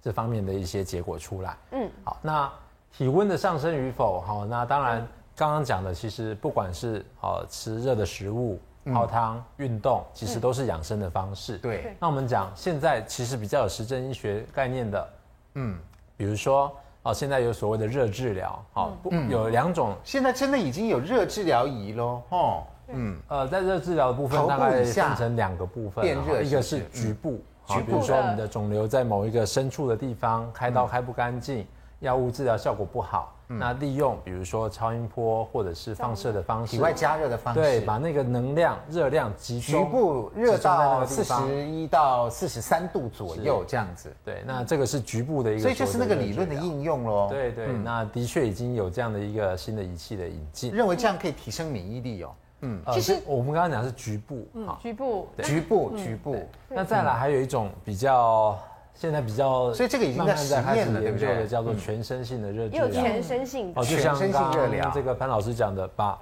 这方面的一些结果出来。嗯，好，那体温的上升与否，好，那当然刚刚讲的，其实不管是呃吃热的食物。泡汤、运动其实都是养生的方式。
对，
那我们讲现在其实比较有实证医学概念的，嗯，比如说哦，现在有所谓的热治疗，哦，有两种，
现在真的已经有热治疗仪喽，哦，嗯，
呃，在热治疗的部分大概分成两个部分，
变热，
一个是局部，局部，比如说你的肿瘤在某一个深处的地方开刀开不干净，药物治疗效果不好。那利用比如说超音波或者是放射的方式，
体外加热的方式，
对，把那个能量热量集中，
局部热到四十一到四十三度左右这样子。
对，那这个是局部的一个，
所以就是那个理论的应用喽。
对对，那的确已经有这样的一个新的仪器的引进，
认为这样可以提升免疫力哦。
嗯，其实我们刚刚讲的是局部，
嗯，局部，
局部，局部。
那再来还有一种比较。现在比较，
所以这个已经在实验了，
研究的叫做全身性的热治疗，
有全身性
哦，就像刚刚这个潘老师讲的，把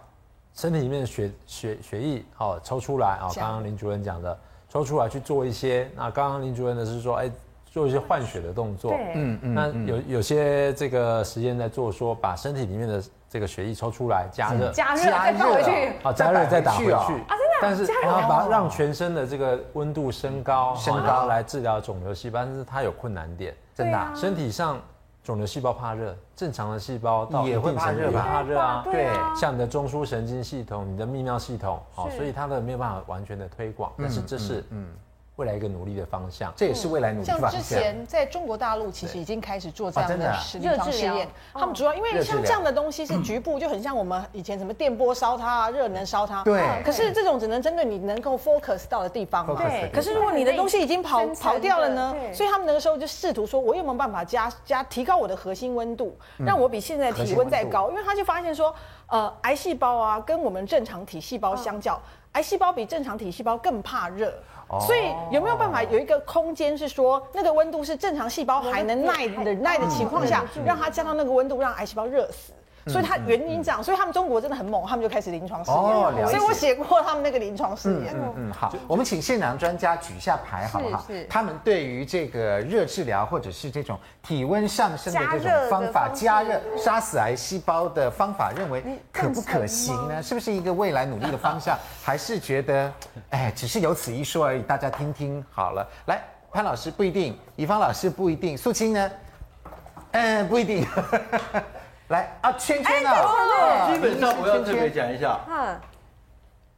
身体里面的血血血液哦抽出来啊，刚刚林主任讲的抽出来去做一些，那刚刚林主任的是说，哎，做一些换血的动作，嗯嗯，那有有些这个实验在做，说把身体里面的这个血液抽出来加热，
加热再放回去，
好，加热再打回去。啊。但是它把让全身的这个温度升高，升高来治疗肿瘤细胞，但是它有困难点，真的。身体上肿瘤细胞怕热，正常的细胞到一定程度也怕热啊。对，像你的中枢神经系统、你的泌尿系统，好，所以它的没有办法完全的推广。但是这是嗯。未来一个努力的方向，
这也是未来努力的方向。
像之前在中国大陆，其实已经开始做这样的临床试验。他们主要因为像这样的东西是局部，就很像我们以前什么电波烧它、啊热能烧它。
对。
可是这种只能针对你能够 focus 到的地方嘛。对。可是如果你的东西已经跑跑掉了呢？所以他们那个时候就试图说，我有没有办法加加提高我的核心温度，让我比现在体温再高？因为他就发现说，呃，癌细胞啊，跟我们正常体细胞相较，癌细胞比正常体细胞更怕热。所以有没有办法有一个空间是说那个温度是正常细胞还能耐忍耐的情况下，让它降到那个温度，让癌细胞热死？所以它原因这样，所以他们中国真的很猛，他们就开始临床试验。所以我写过他们那个临床试验。
嗯嗯，好，我们请现场专家举一下牌好不好？他们对于这个热治疗或者是这种体温上升的这种方法，加热杀死癌细胞的方法，认为可不可行呢？是不是一个未来努力的方向？还是觉得，哎，只是有此一说而已？大家听听好了。来，潘老师不一定，乙方老师不一定，素清呢？嗯，不一定。来啊，圈圈啊！
基本上我要特别讲一下，嗯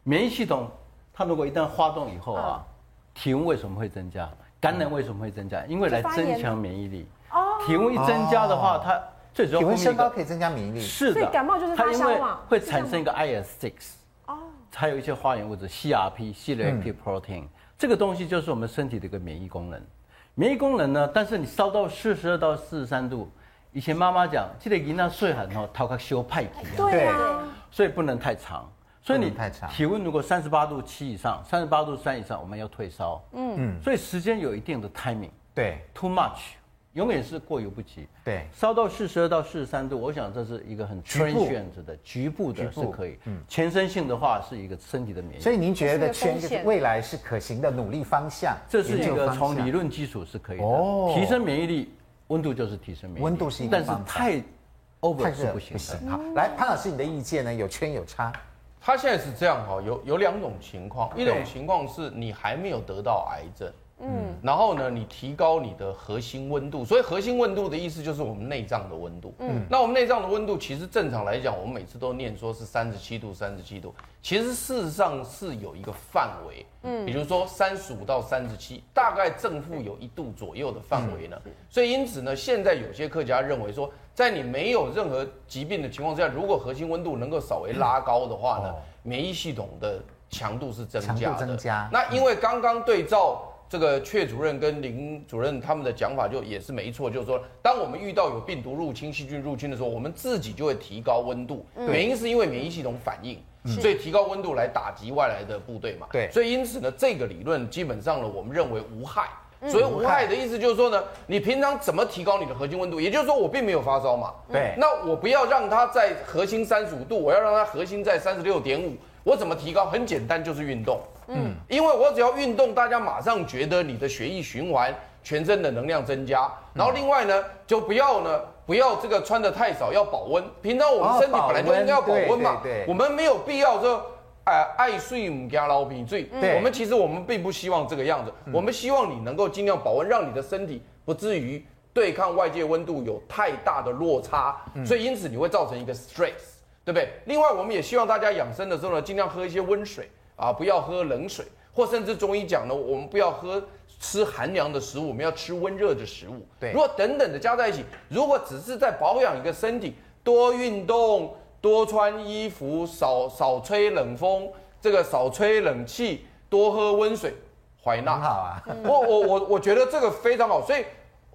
免疫系统它如果一旦发动以后啊，体温为什么会增加？感染为什么会增加？因为来增强免疫力。哦，体温一增加的话，它最主要
体温升高可以增加免疫力。
是的，
感冒就是发烧嘛，
会产生一个 IL-6，哦，还有一些发炎物质 CRP（C-reactive protein），这个东西就是我们身体的一个免疫功能。免疫功能呢，但是你烧到四十二到四十三度。以前妈妈讲，这个囡仔睡很好，头壳修派气啊。
对啊，
所以不能太长。所以你体温如果三十八度七以上，三十八度三以上，我们要退烧。嗯嗯。所以时间有一定的 timing。
对。
Too much，永远是过犹不及。
对。
烧到四十二到四十三度，我想这是一个很 transient 的局部的是可以。嗯。全身性的话是一个身体的免疫。
所以您觉得全未来是可行的努力方向？
这是一个从理论基础是可以的。哦。提升免疫力。温度就是提升免疫。
温度是一个
但是太 over
太热
是不行
不行。
的。
好，来潘老师，你的意见呢？有圈有叉。
他现在是这样哈，有有两种情况，一种情况是你还没有得到癌症。嗯，然后呢，你提高你的核心温度，所以核心温度的意思就是我们内脏的温度。嗯，那我们内脏的温度其实正常来讲，我们每次都念说是三十七度，三十七度，其实事实上是有一个范围。嗯，比如说三十五到三十七，大概正负有一度左右的范围呢。所以因此呢，现在有些科学家认为说，在你没有任何疾病的情况之下，如果核心温度能够稍微拉高的话呢，免疫系统的强度是增加的。
增加。
那因为刚刚对照。这个阙主任跟林主任他们的讲法就也是没错，就是说，当我们遇到有病毒入侵、细菌入侵的时候，我们自己就会提高温度，原因是因为免疫系统反应，所以提高温度来打击外来的部队嘛。对，所以因此呢，这个理论基本上呢，我们认为无害。所以无害的意思就是说呢，你平常怎么提高你的核心温度？也就是说，我并没有发烧嘛。对，那我不要让它在核心三十五度，我要让它核心在三十六点五。我怎么提高？很简单，就是运动。嗯，因为我只要运动，大家马上觉得你的血液循环、全身的能量增加。然后另外呢，就不要呢，不要这个穿的太少，要保温。平常我们身体本来就应该要保温嘛。我们没有必要说，哎，爱睡母加老皮醉。对。我们其实我们并不希望这个样子。我们希望你能够尽量保温，让你的身体不至于对抗外界温度有太大的落差。所以因此你会造成一个 stress。对不对？另外，我们也希望大家养生的时候呢，尽量喝一些温水啊，不要喝冷水，或甚至中医讲呢，我们不要喝吃寒凉的食物，我们要吃温热的食物。对，如果等等的加在一起，如果只是在保养一个身体，多运动，多穿衣服，少少吹冷风，这个少吹冷气，多喝温水，怀纳好啊。我我我我觉得这个非常好，所以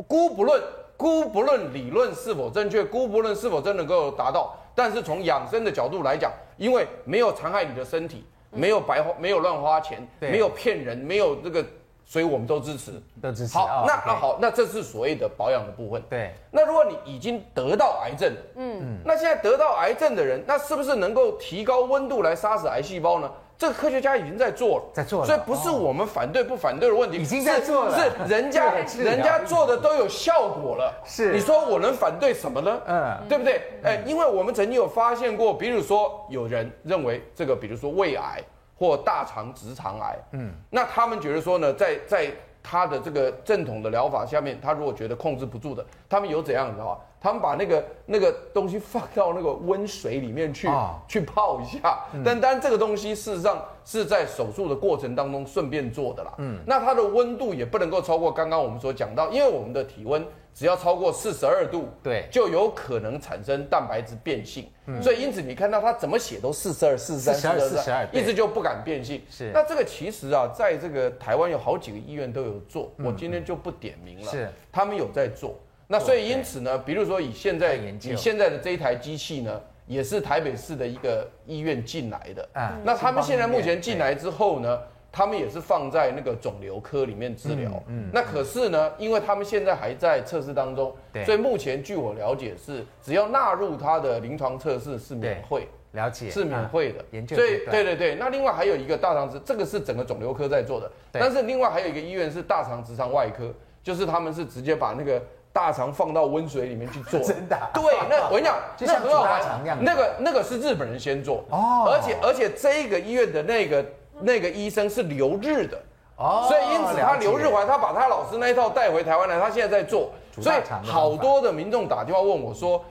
姑不论姑不论理论是否正确，姑不论是否真能够达到。但是从养生的角度来讲，因为没有残害你的身体，没有白花，没有乱花钱，没有骗人，没有这个，所以我们都支持，
都支持。
好，那那好，那这是所谓的保养的部分。对。那如果你已经得到癌症，嗯，那现在得到癌症的人，那是不是能够提高温度来杀死癌细胞呢？这个科学家已经在做了，
在做了，
所以不是我们反对不反对的问题，
已经在做了，
是人家人家做的都有效果了。是，你说我能反对什么呢？嗯，对不对？哎，因为我们曾经有发现过，比如说有人认为这个，比如说胃癌或大肠直肠癌，嗯，那他们觉得说呢，在在他的这个正统的疗法下面，他如果觉得控制不住的，他们有怎样的话？他们把那个那个东西放到那个温水里面去，哦、去泡一下。嗯、但当然，这个东西事实上是在手术的过程当中顺便做的啦。嗯，那它的温度也不能够超过刚刚我们所讲到，因为我们的体温只要超过四十二度，对，就有可能产生蛋白质变性。嗯，所以因此你看到它怎么写都四十二、四十三、四十二、一直就不敢变性。是，那这个其实啊，在这个台湾有好几个医院都有做，嗯、我今天就不点名了。是，他们有在做。那所以因此呢，比如说以现在以现在的这一台机器呢，也是台北市的一个医院进来的。啊，那他们现在目前进来之后呢，他们也是放在那个肿瘤科里面治疗。嗯，那可是呢，因为他们现在还在测试当中，所以目前据我了解是，只要纳入他的临床测试是免费，
了解
是免费的。研究所以对对对，那另外还有一个大肠直，这个是整个肿瘤科在做的，但是另外还有一个医院是大肠直肠外科，就是他们是直接把那个。大肠放到温水里面去做，
真的？
对，那我跟你讲，就像大肠一样，那个那个是日本人先做。哦，而且而且这个医院的那个那个医生是留日的。哦，所以因此他留日回来，他把他老师那一套带回台湾来，他现在在做，所以好多的民众打电话问我说，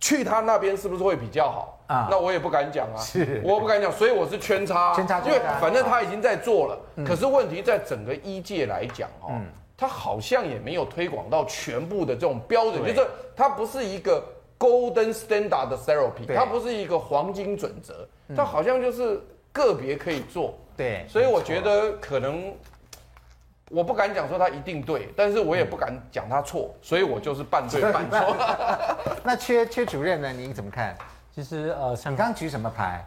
去他那边是不是会比较好？啊？那我也不敢讲啊，是，我不敢讲，所以我是圈差，圈叉，因为反正他已经在做了，可是问题在整个医界来讲哦。它好像也没有推广到全部的这种标准，就是它不是一个 golden standard 的 therapy，对它不是一个黄金准则，它好像就是个别可以做。对，所以我觉得可能我不敢讲说它一定对，但是我也不敢讲它错，所以我就是半对半错。
那缺缺主任呢？您怎么看？
其实呃，
你刚举什么牌？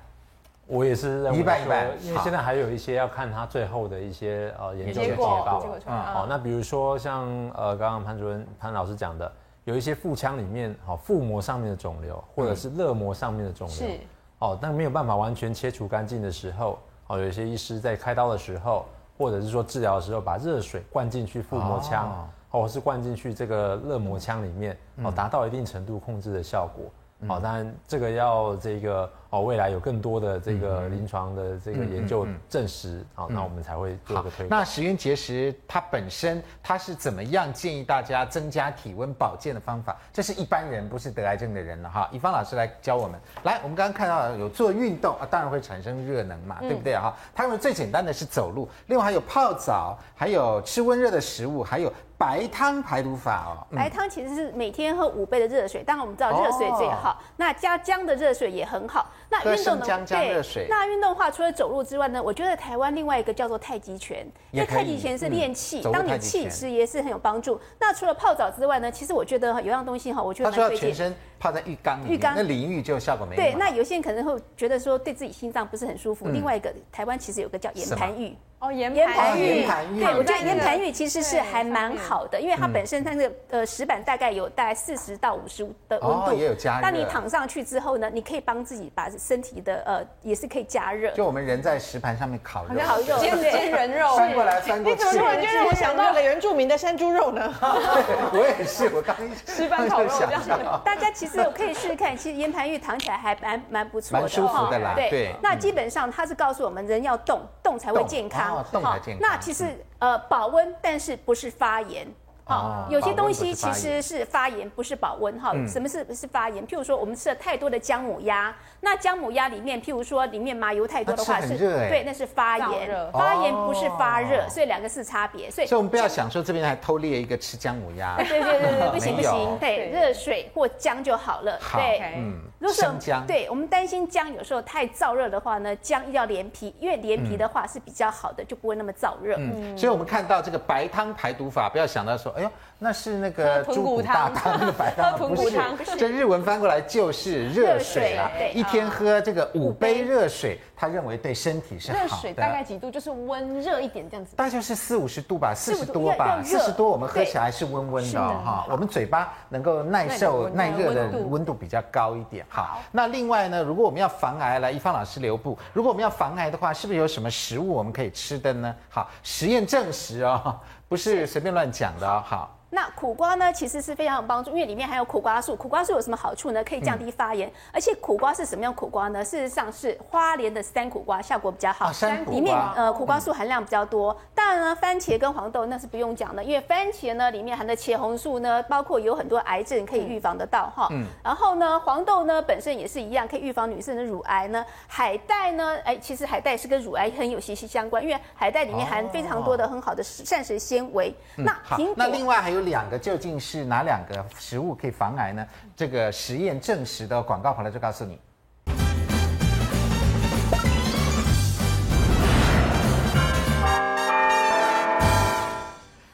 我也是认为说，因为现在还有一些要看他最后的一些呃研究的结果。好，那比如说像呃刚刚潘主任潘老师讲的，有一些腹腔里面好腹膜上面的肿瘤，或者是肋膜上面的肿瘤，是。哦，但没有办法完全切除干净的时候，哦，有一些医师在开刀的时候，或者是说治疗的时候，把热水灌进去腹膜腔，或是灌进去这个热膜腔里面，哦，达到一定程度控制的效果。好，当然这个要这个。哦，未来有更多的这个临床的这个研究证实，好，那我们才会做个推广。
那十元结石它本身它是怎么样建议大家增加体温保健的方法？这是一般人，不是得癌症的人了哈。以芳老师来教我们。来，我们刚刚看到有做运动啊，当然会产生热能嘛，对不对哈？他们最简单的是走路，另外还有泡澡，还有吃温热的食物，还有白汤排毒法哦。
白汤其实是每天喝五杯的热水，当然我们知道热水最好，那加姜的热水也很好。那运动的对，那运动的话，除了走路之外呢，我觉得台湾另外一个叫做太极拳，因为太极拳是练气，当你气其实也是很有帮助。那除了泡澡之外呢，其实我觉得有样东西哈，我觉得
他说全身泡在浴缸里，浴缸。那淋浴就效果没。
对，那有些人可能会觉得说对自己心脏不是很舒服。另外一个台湾其实有个叫岩盘浴。
哦，岩盘浴，
对，我觉得岩盘浴其实是还蛮好的，因为它本身它那个呃石板大概有大概四十到五十五的温度，
也有加热。
当你躺上去之后呢，你可以帮自己把身体的呃也是可以加热。
就我们人在石盘上面烤肉，
烤肉，
煎煎人肉，
翻过来翻过去。
你怎么突然间让我想到了原住民的山猪肉呢？
我也是，我刚一
石板烤肉这样。
大家其实可以试试看，其实岩盘浴躺起来还蛮蛮不错的，
蛮舒服的啦。对，
那基本上它是告诉我们人要动，动才会健康，
动才健康。
那其实呃保温，但是不是发炎。好，有些东西其实是发炎，不是保温哈。什么是是发炎？譬如说我们吃了太多的姜母鸭，那姜母鸭里面，譬如说里面麻油太多的话，是对，那是发炎。发炎不是发热，所以两个是差别。
所以，所以我们不要想说这边还偷猎一个吃姜母鸭。
对对对对，不行不行，对，热水或姜就好了。对，嗯，如果姜，对我们担心姜有时候太燥热的话呢，姜一定要连皮，因为连皮的话是比较好的，就不会那么燥热。
嗯，所以我们看到这个白汤排毒法，不要想到说，哎呦。那是那个猪骨大汤，那个白汤 不是。这日文翻过来就是热水啊，一天喝这个五杯热水，他认为对身体是好的。热
水大概几度？就是温热一点这样子。
大概就是四五十度吧，四十多吧，四十多我们喝起来是温温的哈。我们嘴巴能够耐受耐热的温度比较高一点。好，那另外呢，如果我们要防癌，来宜芳老师留步。如果我们要防癌的话，是不是有什么食物我们可以吃的呢？好，实验证实哦，不是随便乱讲的好。好。
那苦瓜呢，其实是非常有帮助，因为里面含有苦瓜素。苦瓜素有什么好处呢？可以降低发炎，嗯、而且苦瓜是什么样苦瓜呢？事实上是花莲的山苦瓜，效果比较好。
山苦瓜
里面呃苦瓜素含量比较多。嗯、当然呢，番茄跟黄豆那是不用讲的，因为番茄呢里面含的茄红素呢，包括有很多癌症可以预防得到哈。嗯。然后呢，黄豆呢本身也是一样，可以预防女性的乳癌呢。海带呢，哎，其实海带是跟乳癌很有息息相关，因为海带里面含非常多的很好的膳食纤维。
嗯、那苹果那另外还有两个究竟是哪两个食物可以防癌呢？这个实验证实的广告回来就告诉你。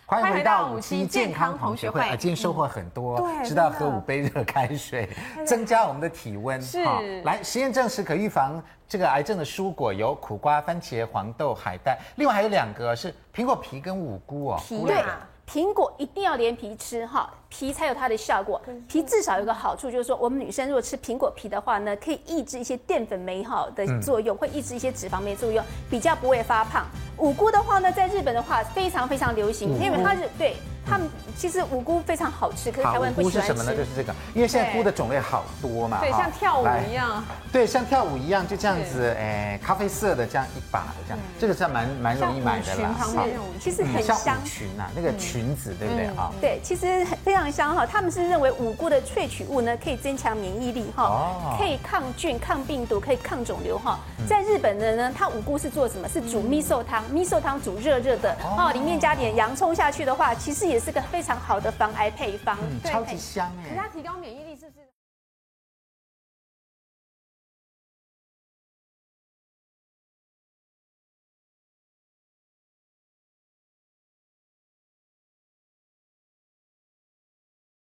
欢迎回到五期健康同学会啊！今天收获很多，对知道喝五杯热开水，增加我们的体温。是，来实验证实可预防这个癌症的蔬果有苦瓜、番茄、黄豆、海带，另外还有两个是苹果皮跟五菇哦。
皮对。苹果一定要连皮吃哈，皮才有它的效果。皮至少有个好处，就是说我们女生如果吃苹果皮的话呢，可以抑制一些淀粉酶哈的作用，会抑制一些脂肪酶作用，比较不会发胖。五菇的话呢，在日本的话非常非常流行，因为它是对。他们其实五菇非常好吃，可是台湾不喜
欢菇是什么呢？就是这个，因为现在菇的种类好多嘛。
对，像跳舞一样。
对，像跳舞一样，就这样子，哎，咖啡色的这样一把的这样，这个是蛮蛮容易买的啦。
其实很香。
像裙啊，那个裙子，对不对啊？
对，其实非常香哈。他们是认为五菇的萃取物呢，可以增强免疫力哈，可以抗菌、抗病毒、可以抗肿瘤哈。在日本的呢，它五菇是做什么？是煮咪寿汤，咪寿汤煮热热的哦，里面加点洋葱下去的话，其实也是个非常好的防癌配方，
超级香哎！
可是它提高免疫力是不是？